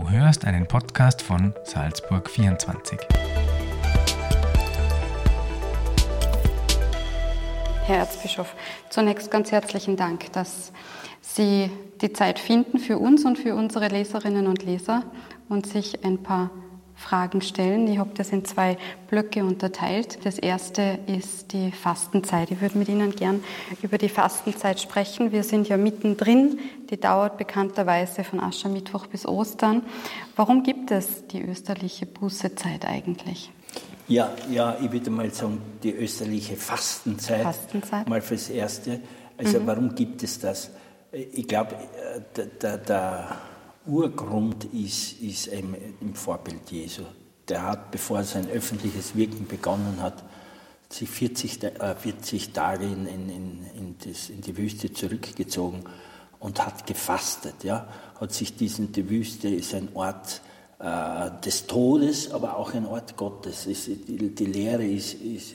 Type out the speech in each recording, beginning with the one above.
Du hörst einen Podcast von Salzburg 24. Herr Erzbischof, zunächst ganz herzlichen Dank, dass Sie die Zeit finden für uns und für unsere Leserinnen und Leser und sich ein paar Fragen stellen. Ich habe das in zwei Blöcke unterteilt. Das erste ist die Fastenzeit. Ich würde mit Ihnen gern über die Fastenzeit sprechen. Wir sind ja mittendrin. Die dauert bekannterweise von Aschermittwoch bis Ostern. Warum gibt es die österliche Bußezeit eigentlich? Ja, ja, ich würde mal sagen, die österliche Fastenzeit. Fastenzeit. Mal fürs Erste. Also, mhm. warum gibt es das? Ich glaube, äh, der, der, der Urgrund ist, ist im Vorbild Jesu. Der hat, bevor er sein öffentliches Wirken begonnen hat, sich 40, äh, 40 Tage in, in, in, das, in, die Wüste zurückgezogen und hat gefastet. Ja? Hat sich diesen, die Wüste ist ein Ort äh, des Todes, aber auch ein Ort Gottes. Ist, die, die, Lehre ist, ist,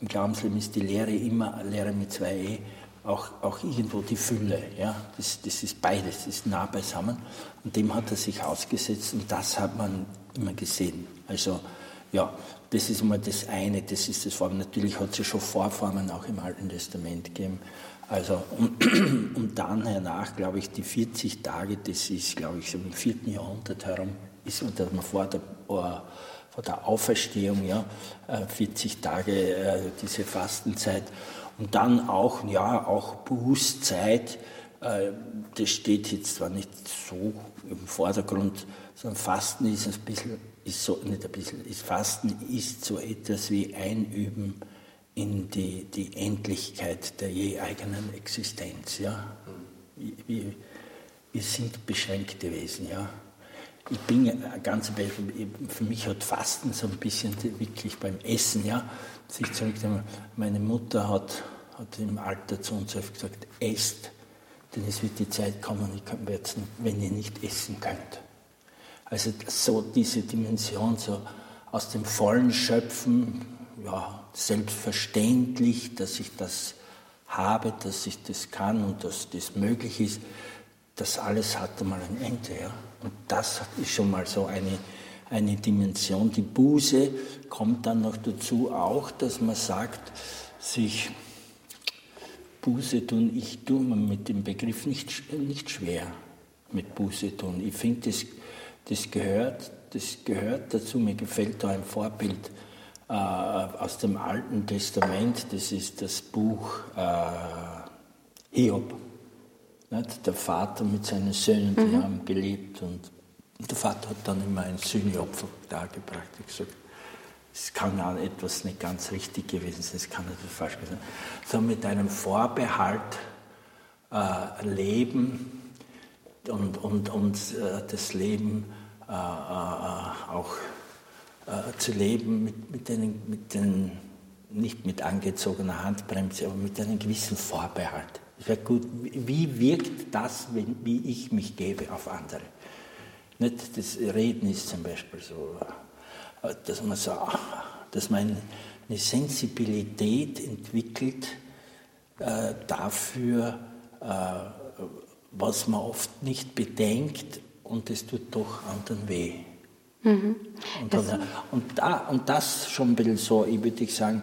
im Glaubensleben ist die Lehre immer Lehre mit zwei E auch, auch irgendwo die Fülle. Ja? Das, das ist beides, das ist nah beisammen. Und dem hat er sich ausgesetzt und das hat man immer gesehen. Also ja, das ist immer das eine, das ist das Form. Natürlich hat es ja schon Vorformen auch im Alten Testament gegeben. Also, und, und dann hernach, glaube ich, die 40 Tage, das ist, glaube ich, so im 4. Jahrhundert herum, ist unter vor der, vor der Auferstehung, ja, 40 äh, Tage äh, diese Fastenzeit. Und dann auch, ja, auch Bußzeit, äh, das steht jetzt zwar nicht so im Vordergrund, sondern Fasten ist ein bisschen, ist so, nicht ein bisschen, ist Fasten ist so etwas wie Einüben in die, die Endlichkeit der je eigenen Existenz, ja. Wir, wir sind beschränkte Wesen, ja. Ich bin ganz für mich hat Fasten so ein bisschen wirklich beim Essen, ja, sich zurücknehmen. Meine Mutter hat, hat im Alter zu uns gesagt, esst, denn es wird die Zeit kommen, wenn ihr nicht essen könnt. Also so diese Dimension, so aus dem Vollen schöpfen, ja, selbstverständlich, dass ich das habe, dass ich das kann und dass das möglich ist, das alles hat einmal ein Ende. Ja? Und das ist schon mal so eine, eine Dimension. Die Buße kommt dann noch dazu auch, dass man sagt, sich Buße tun, ich tue mir mit dem Begriff nicht, nicht schwer mit Buße tun. Ich finde, das, das, gehört, das gehört dazu. Mir gefällt da ein Vorbild äh, aus dem Alten Testament, das ist das Buch äh, Hiob. Nicht? Der Vater mit seinen Söhnen, die mhm. haben gelebt und, und, der Vater hat dann immer ein Sühneopfer dargebracht. Ich gesagt, es kann ja etwas nicht ganz richtig gewesen sein, es kann etwas falsch gewesen sein. So mit einem Vorbehalt äh, leben und, und, und äh, das Leben äh, äh auch äh, zu leben mit, mit, den, mit den, nicht mit angezogener Handbremse, aber mit einem gewissen Vorbehalt. Es wäre gut, wie wirkt das, wenn, wie ich mich gebe auf andere? Nicht das Reden ist zum Beispiel so, äh, dass man so, dass man eine Sensibilität entwickelt äh, dafür, äh, was man oft nicht bedenkt und es tut doch anderen weh. Mhm. Und, dann, und, da, und das schon ein bisschen so, ich würde sagen,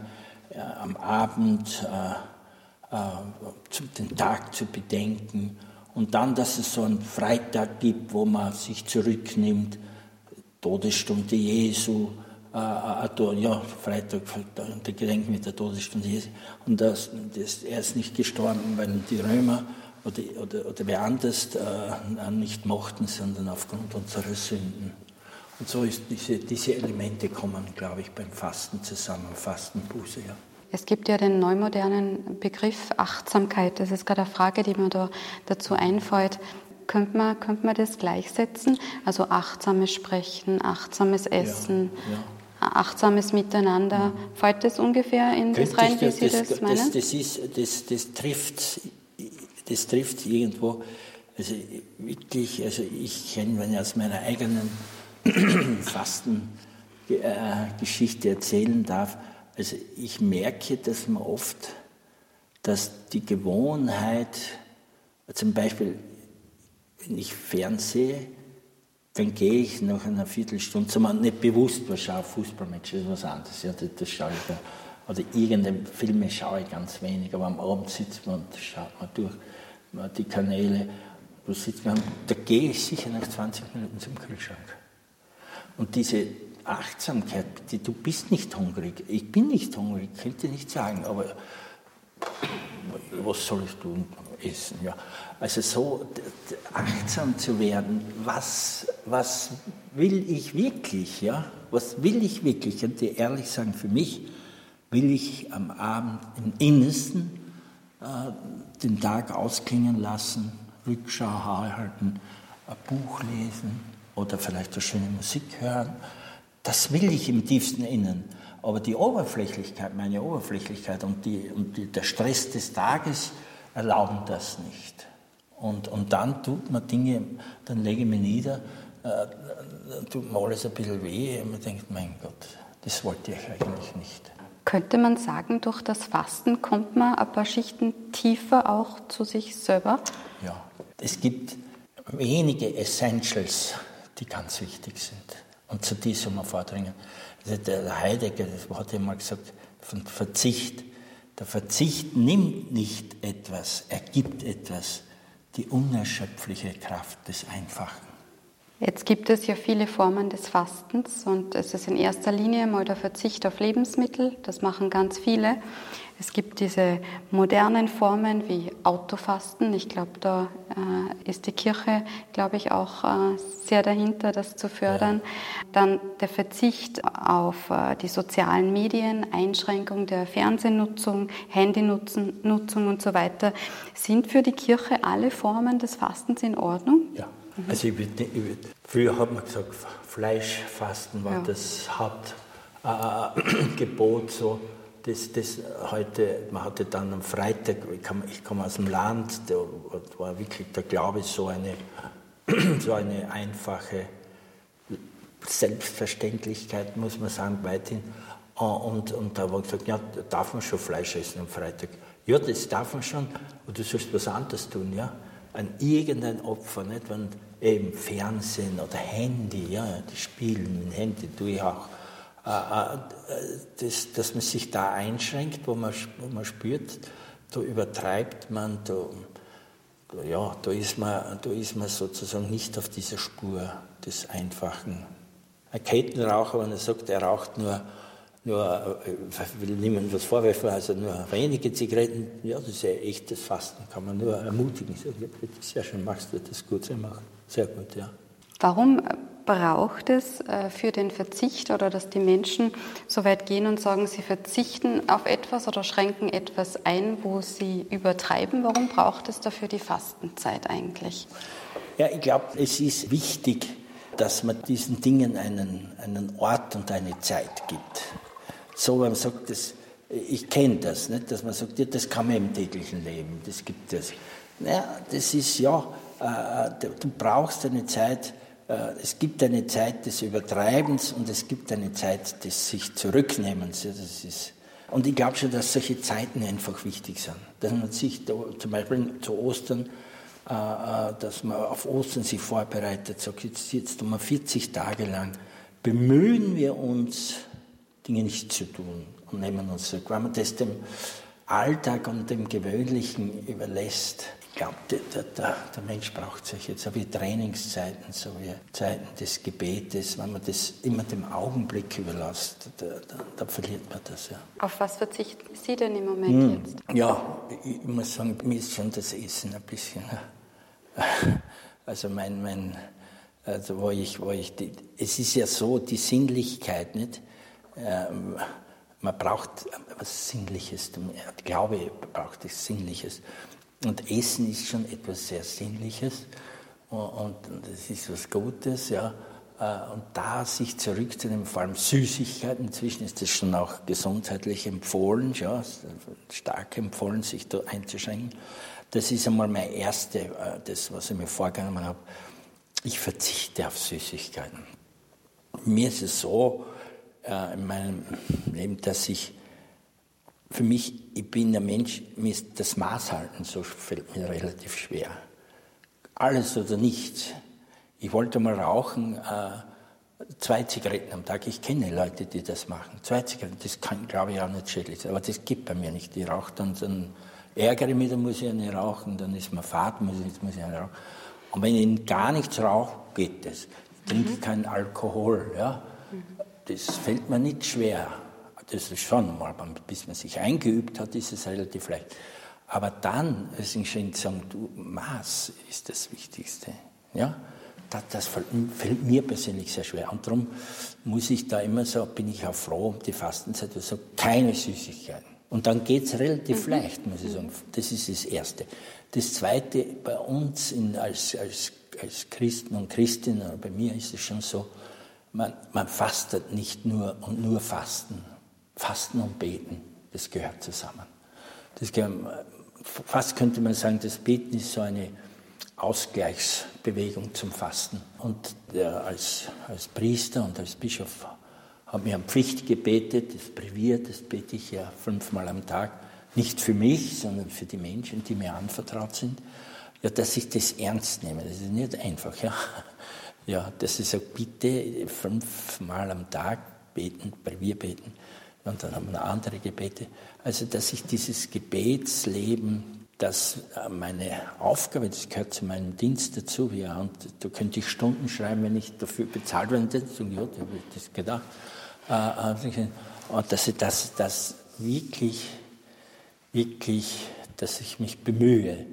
ja, am Abend äh, äh, den Tag zu bedenken und dann, dass es so einen Freitag gibt, wo man sich zurücknimmt, Todesstunde Jesu, äh, äh, ja, Freitag, der Gedenk mit der Todesstunde Jesu. Und das, das, er ist nicht gestorben, weil die Römer oder, oder, oder wer anders äh, nicht mochten, sondern aufgrund unserer Sünden. Und so ist diese, diese Elemente kommen, glaube ich, beim Fasten zusammen, Fastenbuße. Ja. Es gibt ja den neumodernen Begriff Achtsamkeit. Das ist gerade eine Frage, die mir da dazu einfällt. Könnte man, könnte man das gleichsetzen? Also achtsames Sprechen, achtsames Essen, ja, ja. achtsames Miteinander. Ja. Fällt das ungefähr in das rein, wie Sie das, das meinen? Das, das, ist, das, das, trifft, das trifft irgendwo. Also wirklich, also ich kenne, wenn ich aus meiner eigenen Fastengeschichte erzählen darf, also ich merke dass man oft, dass die Gewohnheit, zum Beispiel, wenn ich fernsehe, dann gehe ich nach einer Viertelstunde, zumal nicht bewusst, was schaue Fußballmatch, ist was anderes. Ja, das, das schaue ich da. Oder irgendeine Filme schaue ich ganz wenig, aber am Abend sitzt man und schaut man durch die Kanäle, wo sitzt man, da gehe ich sicher nach 20 Minuten zum Kühlschrank. Und diese Achtsamkeit, die, du bist nicht hungrig, ich bin nicht hungrig, könnte nicht sagen, aber was soll ich tun? Essen, ja. Also so achtsam zu werden, was, was will ich wirklich, ja? Was will ich wirklich? Und dir ehrlich sagen, für mich will ich am Abend im Innersten äh, den Tag ausklingen lassen, Rückschau halten, ein Buch lesen oder vielleicht eine schöne Musik hören. Das will ich im tiefsten Innen. Aber die Oberflächlichkeit, meine Oberflächlichkeit und, die, und die, der Stress des Tages erlauben das nicht. Und, und dann tut man Dinge, dann lege ich mich nieder, äh, tut mir alles ein bisschen weh und man denkt, mein Gott, das wollte ich eigentlich nicht. Könnte man sagen, durch das Fasten kommt man ein paar Schichten tiefer auch zu sich selber? Ja, es gibt wenige Essentials, die ganz wichtig sind. Und zu die soll man vordringen. Also der Heidegger das hat mal gesagt, von Verzicht. Der Verzicht nimmt nicht etwas, er gibt etwas, die unerschöpfliche Kraft des Einfachen. Jetzt gibt es ja viele Formen des Fastens und es ist in erster Linie mal der Verzicht auf Lebensmittel. Das machen ganz viele. Es gibt diese modernen Formen wie Autofasten. Ich glaube, da äh, ist die Kirche, glaube ich, auch äh, sehr dahinter, das zu fördern. Ja. Dann der Verzicht auf äh, die sozialen Medien, Einschränkung der Fernsehnutzung, Handynutzung Nutzung und so weiter. Sind für die Kirche alle Formen des Fastens in Ordnung? Ja. Mhm. Also ich würd, ich würd, früher hat man gesagt, Fleischfasten war ja. das Hauptgebot. Äh, so. Das, das heute, man hatte dann am Freitag, ich komme komm aus dem Land, da war wirklich der Glaube so eine, so eine einfache Selbstverständlichkeit, muss man sagen, weithin. Äh, und, und da war gesagt, ja, darf man schon Fleisch essen am Freitag? Ja, das darf man schon, aber du sollst was anderes tun, ja an irgendein Opfer, nicht? Wenn eben Fernsehen oder Handy, ja, die spielen mit Handy, tue ich auch, äh, äh, das, dass man sich da einschränkt, wo man, wo man spürt, da übertreibt man, da, ja, da ist, man, da ist man sozusagen nicht auf dieser Spur des Einfachen. Ein Kettenraucher, wenn er sagt, er raucht nur nur, ich äh, will niemandem was vorwerfen, also nur wenige Zigaretten, ja, das ist ja echtes Fasten, kann man nur ermutigen. Sehr schön, machst du das gut, sehr gut, ja. Warum braucht es äh, für den Verzicht oder dass die Menschen so weit gehen und sagen, sie verzichten auf etwas oder schränken etwas ein, wo sie übertreiben? Warum braucht es dafür die Fastenzeit eigentlich? Ja, ich glaube, es ist wichtig, dass man diesen Dingen einen, einen Ort und eine Zeit gibt so, wenn man sagt, das, ich kenne das, nicht? dass man sagt, ja, das kann man im täglichen Leben, das gibt es. Naja, das ist ja, äh, du brauchst eine Zeit, äh, es gibt eine Zeit des Übertreibens und es gibt eine Zeit des sich Zurücknehmens. Das ist, und ich glaube schon, dass solche Zeiten einfach wichtig sind. Dass man sich da, zum Beispiel zu Ostern, äh, äh dass man auf Ostern sich vorbereitet, sagt, jetzt, jetzt um 40 Tage lang bemühen wir uns, Dinge nicht zu tun und nehmen uns zurück. Wenn man das dem Alltag und dem Gewöhnlichen überlässt, ich glaube, der, der, der, Mensch braucht sich jetzt so wie Trainingszeiten, so wie Zeiten des Gebetes. Wenn man das immer dem Augenblick überlässt, da, da, da verliert man das. Ja. Auf was verzichten Sie denn im Moment hm. jetzt? Ja, ich, ich, muss sagen, mir ist schon das Essen ein bisschen. Also mein, mein also wo ich, wo ich die, es ist ja so, die Sinnlichkeit, nicht? Ähm, man braucht etwas Sinnliches. Ich glaube, braucht es Sinnliches. Und Essen ist schon etwas sehr Sinnliches und es ist was Gutes, ja. Äh, und da sich zurückzunehmen, vor allem Süßigkeiten, inzwischen ist das schon auch gesundheitlich empfohlen, ja, stark empfohlen, sich da einzuschränken. Das ist einmal mein erste, äh, das, was ich mir vorgenommen habe. Ich verzichte auf Süßigkeiten. Mir ist es so, äh, in meinem Leben, dass ich für mich, ich bin ein Mensch, mir ist das Maß halten, so fällt mir relativ schwer. Alles oder nichts. Ich wollte mal rauchen, äh, zwei Zigaretten am Tag. Ich kenne Leute, die das machen. Zwei Zigaretten, das kann, glaube ich, auch nicht schädlich sein. Aber das gibt bei mir nicht. Ich rauche dann, dann ärgere ich mich, dann muss ich eine rauchen, dann ist mir Fahrt, muss ich, muss ich eine rauchen. Und wenn ich gar nichts rauche, geht das. Ich trinke mhm. keinen Alkohol, ja. Das fällt mir nicht schwer. Das ist schon mal, bis man sich eingeübt hat, ist es relativ leicht. Aber dann, es ist schön zu sagen, du, Maß ist das Wichtigste. Ja? Das, das, fällt mir persönlich sehr schwer. Und darum muss ich da immer so, bin ich auch froh um die Fastenzeit, also keine Süßigkeiten. Und dann geht es relativ mhm. leicht, muss ich sagen. Das ist das Erste. Das Zweite, bei uns in, als, als, als Christen und Christinnen, bei mir ist es schon so, man, man fastet nicht nur und nur Fasten. Fasten und Beten, das gehört zusammen. Das fast könnte man sagen, das Beten ist so eine Ausgleichsbewegung zum Fasten. Und der, als, als Priester und als Bischof habe ich eine Pflicht gebetet, das Brevier, das bete ich ja fünfmal am Tag, nicht für mich, sondern für die Menschen, die mir anvertraut sind, ja, dass ich das ernst nehme. Das ist nicht einfach, ja. Ja, dass ich sage, bitte fünfmal am Tag beten, Brevier beten. Und dann haben wir andere Gebete. Also, dass ich dieses Gebetsleben dass äh, meine Aufgabe, das gehört zu meinem Dienst dazu, ja, und da könnte ich Stunden schreiben, wenn ich dafür bezahlt so, ja, da habe ich das gedacht, äh, äh, und dass ich das, das wirklich, wirklich, dass ich mich bemühe.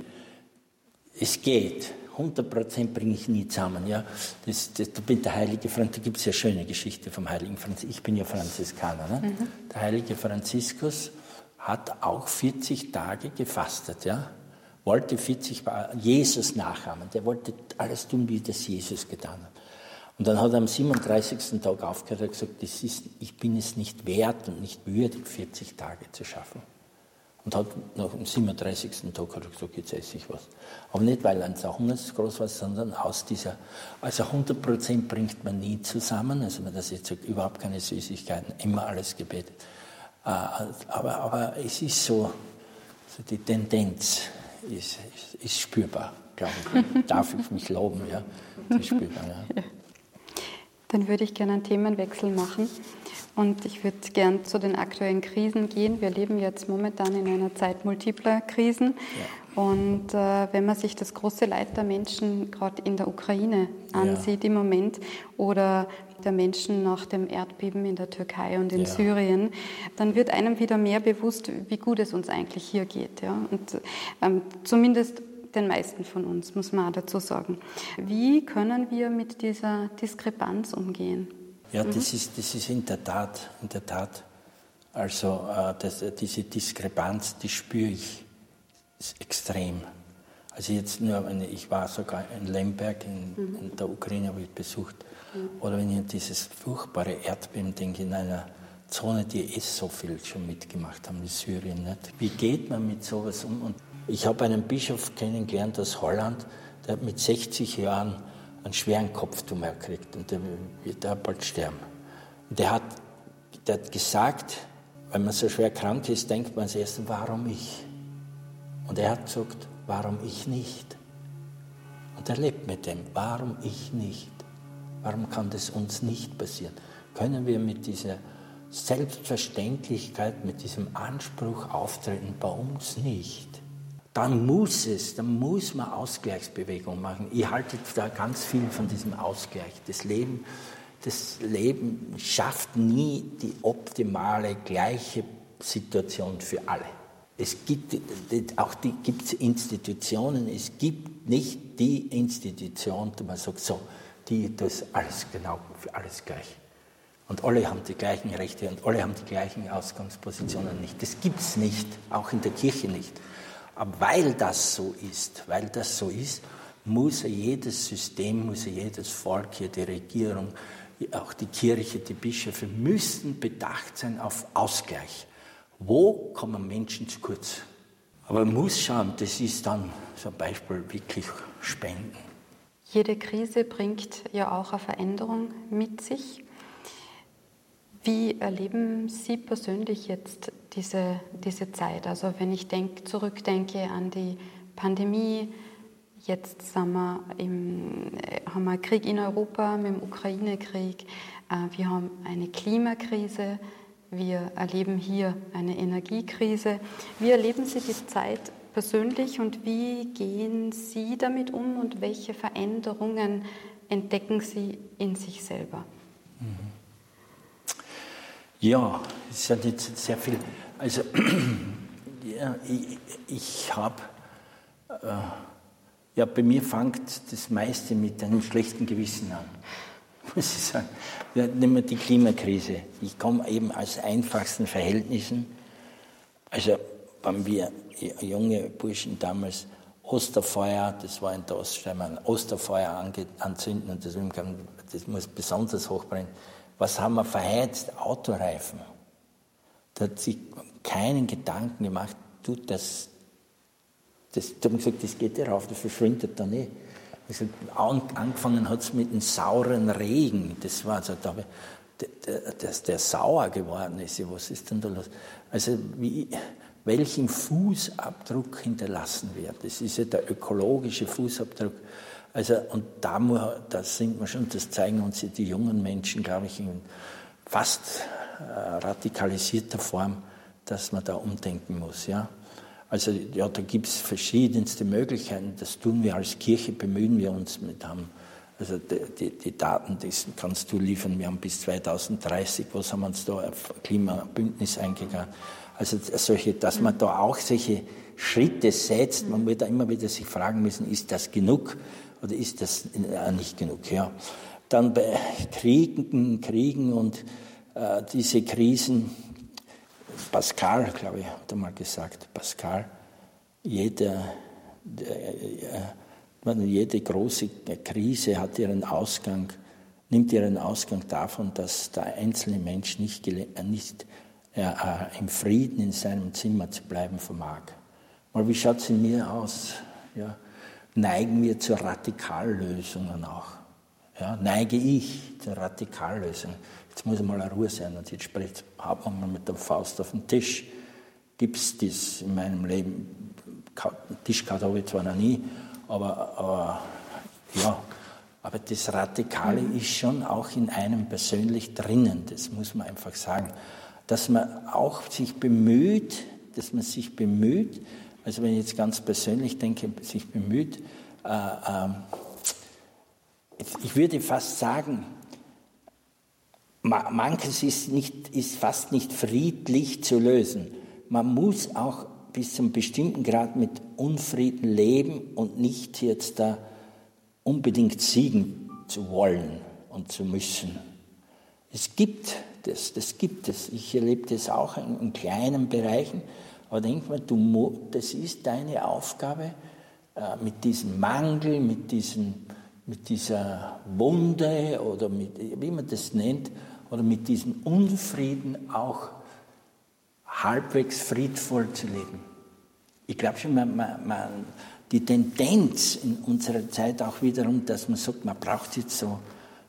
Es geht. 100 Prozent bringe ich nie zusammen. Ja. Das, das, da bin der heilige Franz, da gibt es ja schöne Geschichte vom heiligen Franziskus. Ich bin ja Franziskaner. Ne? Mhm. Der heilige Franziskus hat auch 40 Tage gefastet, ja? wollte 40 Jesus nachahmen, der wollte alles tun, wie das Jesus getan hat. Und dann hat er am 37. Tag aufgehört und gesagt, das ist, ich bin es nicht wert und nicht würdig, 40 Tage zu schaffen. Und hat nach dem 37. Tag hat er gesagt, jetzt esse ich was. Aber nicht, weil ein Hunger groß war, sondern aus dieser, also 100 Prozent bringt man nie zusammen, also man das jetzt sagt, überhaupt keine Süßigkeiten, immer alles gebetet. Äh, aber, aber es ist so, so die Tendenz ist, ist, ist spürbar, glaube ich. Darf ich mich loben, ja? ist spürbar, ja. Dann würde ich gerne einen Themenwechsel machen und ich würde gern zu den aktuellen Krisen gehen. Wir leben jetzt momentan in einer Zeit multipler Krisen. Ja. Und äh, wenn man sich das große Leid der Menschen gerade in der Ukraine ansieht ja. im Moment oder der Menschen nach dem Erdbeben in der Türkei und in ja. Syrien, dann wird einem wieder mehr bewusst, wie gut es uns eigentlich hier geht. Ja? Und ähm, zumindest den meisten von uns, muss man auch dazu sagen. Wie können wir mit dieser Diskrepanz umgehen? Ja, mhm. das, ist, das ist in der Tat, in der Tat, also äh, das, diese Diskrepanz, die spüre ich extrem. Also jetzt nur, ich war sogar in Lemberg in, mhm. in der Ukraine, habe ich besucht. Mhm. Oder wenn ich an dieses furchtbare Erdbeben denke, in einer Zone, die eh so viel schon mitgemacht haben, wie Syrien. Nicht? Wie geht man mit sowas um? Und ich habe einen Bischof kennengelernt aus Holland, der hat mit 60 Jahren einen schweren Kopftumor gekriegt und der wird da bald sterben. Und der hat, der hat gesagt, wenn man so schwer krank ist, denkt man zuerst, warum ich? Und er hat gesagt, warum ich nicht? Und er lebt mit dem, warum ich nicht? Warum kann das uns nicht passieren? Können wir mit dieser Selbstverständlichkeit, mit diesem Anspruch auftreten, bei uns nicht? Dann muss es, dann muss man Ausgleichsbewegung machen. Ich halte da ganz viel von diesem Ausgleich. Das Leben, das Leben schafft nie die optimale, gleiche Situation für alle. Es gibt auch die gibt's Institutionen, es gibt nicht die Institution, wo man sagt, so, die das alles genau für alles gleich. Und alle haben die gleichen Rechte und alle haben die gleichen Ausgangspositionen nicht. Das gibt es nicht, auch in der Kirche nicht. Aber weil das so ist, weil das so ist, muss jedes System, muss jedes Volk, jede Regierung, auch die Kirche, die Bischöfe müssen bedacht sein auf Ausgleich. Wo kommen Menschen zu kurz? Aber man muss schauen, das ist dann zum Beispiel wirklich Spenden. Jede Krise bringt ja auch eine Veränderung mit sich. Wie erleben Sie persönlich jetzt diese, diese Zeit? Also wenn ich denk, zurückdenke an die Pandemie, Jetzt wir im, haben wir Krieg in Europa mit dem Ukraine-Krieg. Äh, wir haben eine Klimakrise. Wir erleben hier eine Energiekrise. Wie erleben Sie die Zeit persönlich und wie gehen Sie damit um und welche Veränderungen entdecken Sie in sich selber? Ja, es ja jetzt sehr viel. Also, ja, ich, ich habe, äh, ja, bei mir fängt das meiste mit einem schlechten Gewissen an, muss ich sagen. Ja, nehmen wir die Klimakrise. Ich komme eben aus einfachsten Verhältnissen. Also, wenn wir junge Burschen damals Osterfeuer, das war in der Oststeiermark, Osterfeuer anzünden und das, das muss besonders hochbrennen. Was haben wir verheizt? Autoreifen. Da hat sich keinen Gedanken gemacht, du, das, das, da haben gesagt, das geht ja rauf, das verschwindet dann eh. Also, angefangen hat es mit einem sauren Regen. Das war so, da, dass der sauer geworden ist. Was ist denn da los? Also, wie, welchen Fußabdruck hinterlassen wird. Das ist ja der ökologische Fußabdruck. Also, und da, da sind wir schon, das zeigen uns die jungen Menschen, glaube ich, in fast äh, radikalisierter Form, dass man da umdenken muss. Ja? Also, ja, da gibt es verschiedenste Möglichkeiten. Das tun wir als Kirche, bemühen wir uns mit haben. Also die, die, die, Daten, das kannst du liefern. Wir haben bis 2030, was haben wir uns da auf Klimabündnis eingegangen. Also solche, dass man da auch solche Schritte setzt. Man wird da immer wieder sich fragen müssen, ist das genug oder ist das äh, nicht genug? Ja. Dann bei Kriegen, Kriegen und äh, diese Krisen, Pascal, glaube ich, hat einmal gesagt, Pascal, jeder, äh, jede große Krise hat ihren Ausgang, nimmt ihren Ausgang davon, dass der einzelne Mensch nicht, nicht äh, im Frieden in seinem Zimmer zu bleiben vermag. Mal, wie schaut es in mir aus? Ja, neigen wir zu Radikallösungen auch? Ja, neige ich zur Radikallösung? Jetzt muss mal eine Ruhe sein und jetzt spricht, hat man mal mit der Faust auf den Tisch. Gibt es das in meinem Leben? Tischkarte habe ich zwar noch nie, aber, aber ja, aber das Radikale ist schon auch in einem persönlich drinnen, das muss man einfach sagen dass man auch sich bemüht, dass man sich bemüht, also wenn ich jetzt ganz persönlich denke, sich bemüht, äh, äh, ich würde fast sagen, manches ist, nicht, ist fast nicht friedlich zu lösen. Man muss auch bis zum bestimmten Grad mit Unfrieden leben und nicht jetzt da unbedingt siegen zu wollen und zu müssen. Es gibt das, das gibt es. Ich erlebe das auch in, in kleinen Bereichen. Aber denk mal, du, das ist deine Aufgabe, äh, mit diesem Mangel, mit, diesem, mit dieser Wunde oder mit, wie man das nennt, oder mit diesem Unfrieden auch halbwegs friedvoll zu leben. Ich glaube schon, man, man, man, die Tendenz in unserer Zeit auch wiederum, dass man sagt, man braucht jetzt so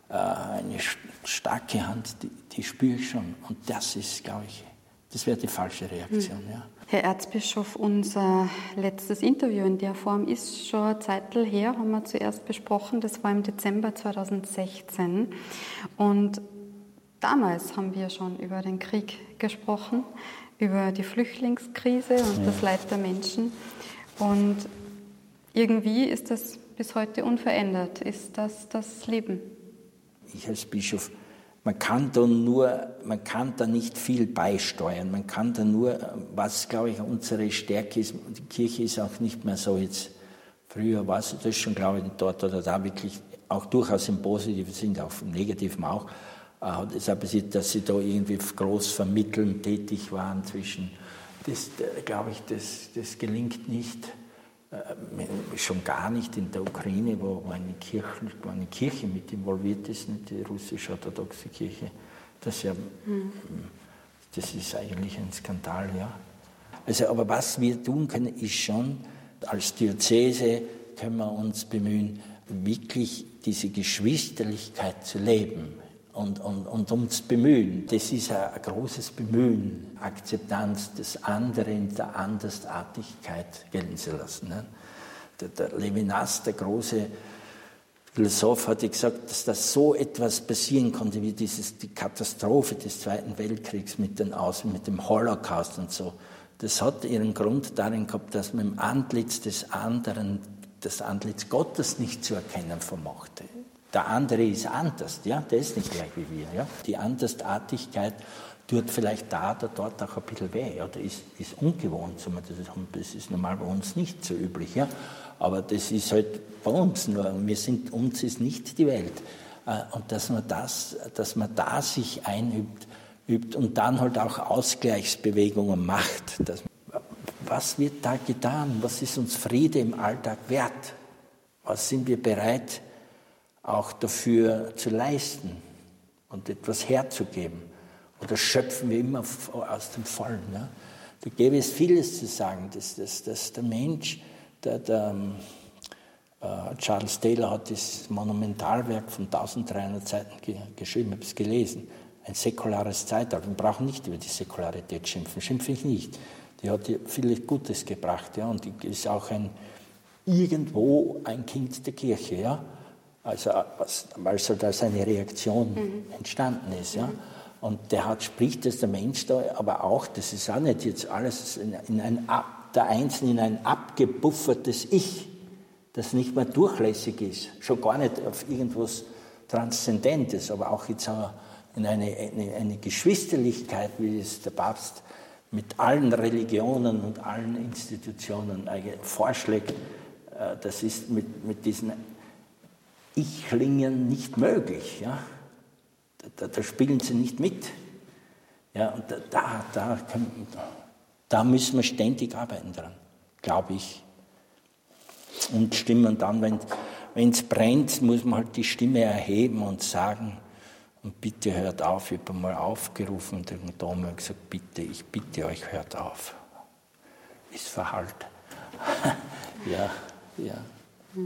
äh, eine starke Hand, die, die spüre ich schon. Und das ist, glaube ich, das wäre die falsche Reaktion. Mhm. Ja. Herr Erzbischof, unser letztes Interview in der Form ist schon eine Zeit her, haben wir zuerst besprochen. Das war im Dezember 2016. Und damals haben wir schon über den Krieg gesprochen, über die Flüchtlingskrise und ja. das Leid der Menschen. Und irgendwie ist das bis heute unverändert. Ist das das Leben? ich als Bischof, man kann da nur, man kann da nicht viel beisteuern. Man kann da nur, was glaube ich unsere Stärke ist, die Kirche ist auch nicht mehr so jetzt, früher war es das schon, glaube ich, dort oder da wirklich auch durchaus im Positiven sind, auch im Negativen auch. Äh, es passiert, dass sie da irgendwie groß vermitteln tätig waren zwischen, das, glaube ich, das, das gelingt nicht. Schon gar nicht in der Ukraine, wo eine Kirche, wo eine Kirche mit involviert ist, nicht die russisch-orthodoxe Kirche. Das, ja, mhm. das ist eigentlich ein Skandal, ja. Also, aber was wir tun können, ist schon, als Diözese können wir uns bemühen, wirklich diese Geschwisterlichkeit zu leben und, und, und uns bemühen. Das ist ein, ein großes Bemühen, Akzeptanz des anderen, der Andersartigkeit gelten zu lassen. Ne? Der, der Levinas, der große Philosoph, hatte gesagt, dass da so etwas passieren konnte, wie dieses, die Katastrophe des Zweiten Weltkriegs mit, den Aus, mit dem Holocaust und so. Das hat ihren Grund darin gehabt, dass man im Antlitz des anderen das Antlitz Gottes nicht zu erkennen vermochte. Der andere ist anders, ja, der ist nicht gleich wie wir. Ja. Die Andersartigkeit tut vielleicht da oder dort auch ein bisschen weh oder ist, ist ungewohnt. Das ist normal bei uns nicht so üblich. Ja. Aber das ist halt bei uns nur. Wir sind, uns ist nicht die Welt. Äh, und dass man, das, dass man da sich einübt übt und dann halt auch Ausgleichsbewegungen macht. Das, was wird da getan? Was ist uns Friede im Alltag wert? Was sind wir bereit auch dafür zu leisten und etwas herzugeben? Oder schöpfen wir immer aus dem Vollen? Ne? Da gäbe es vieles zu sagen, dass, dass, dass der Mensch, der, der äh, Charles Taylor hat das Monumentalwerk von 1300 Seiten ge geschrieben, ich habe es gelesen. Ein säkulares Zeitalter. Wir brauchen nicht über die Säkularität schimpfen, schimpfe ich nicht. Die hat viel Gutes gebracht, ja, und die ist auch ein, irgendwo ein Kind der Kirche, ja. Also, weil es halt als eine Reaktion mhm. entstanden ist, ja. Und der hat, spricht das der Mensch da, aber auch, das ist auch nicht jetzt alles in, in ein, der Einzelne in ein abgebuffertes Ich, das nicht mehr durchlässig ist, schon gar nicht auf irgendwas Transzendentes, aber auch jetzt in eine, eine, eine Geschwisterlichkeit, wie es der Papst mit allen Religionen und allen Institutionen vorschlägt, äh, das ist mit, mit diesen Ichlingen nicht möglich. Ja? Da, da, spielen sie nicht mit. Ja, und da, da, da, da müssen wir ständig arbeiten dran, glaube ich. Und stimmen dann, wenn es brennt, muss man halt die Stimme erheben und sagen, und bitte hört auf, ich habe mal aufgerufen und den Dom hat gesagt, bitte, ich bitte euch, hört auf. Ist Verhalt. ja, ja.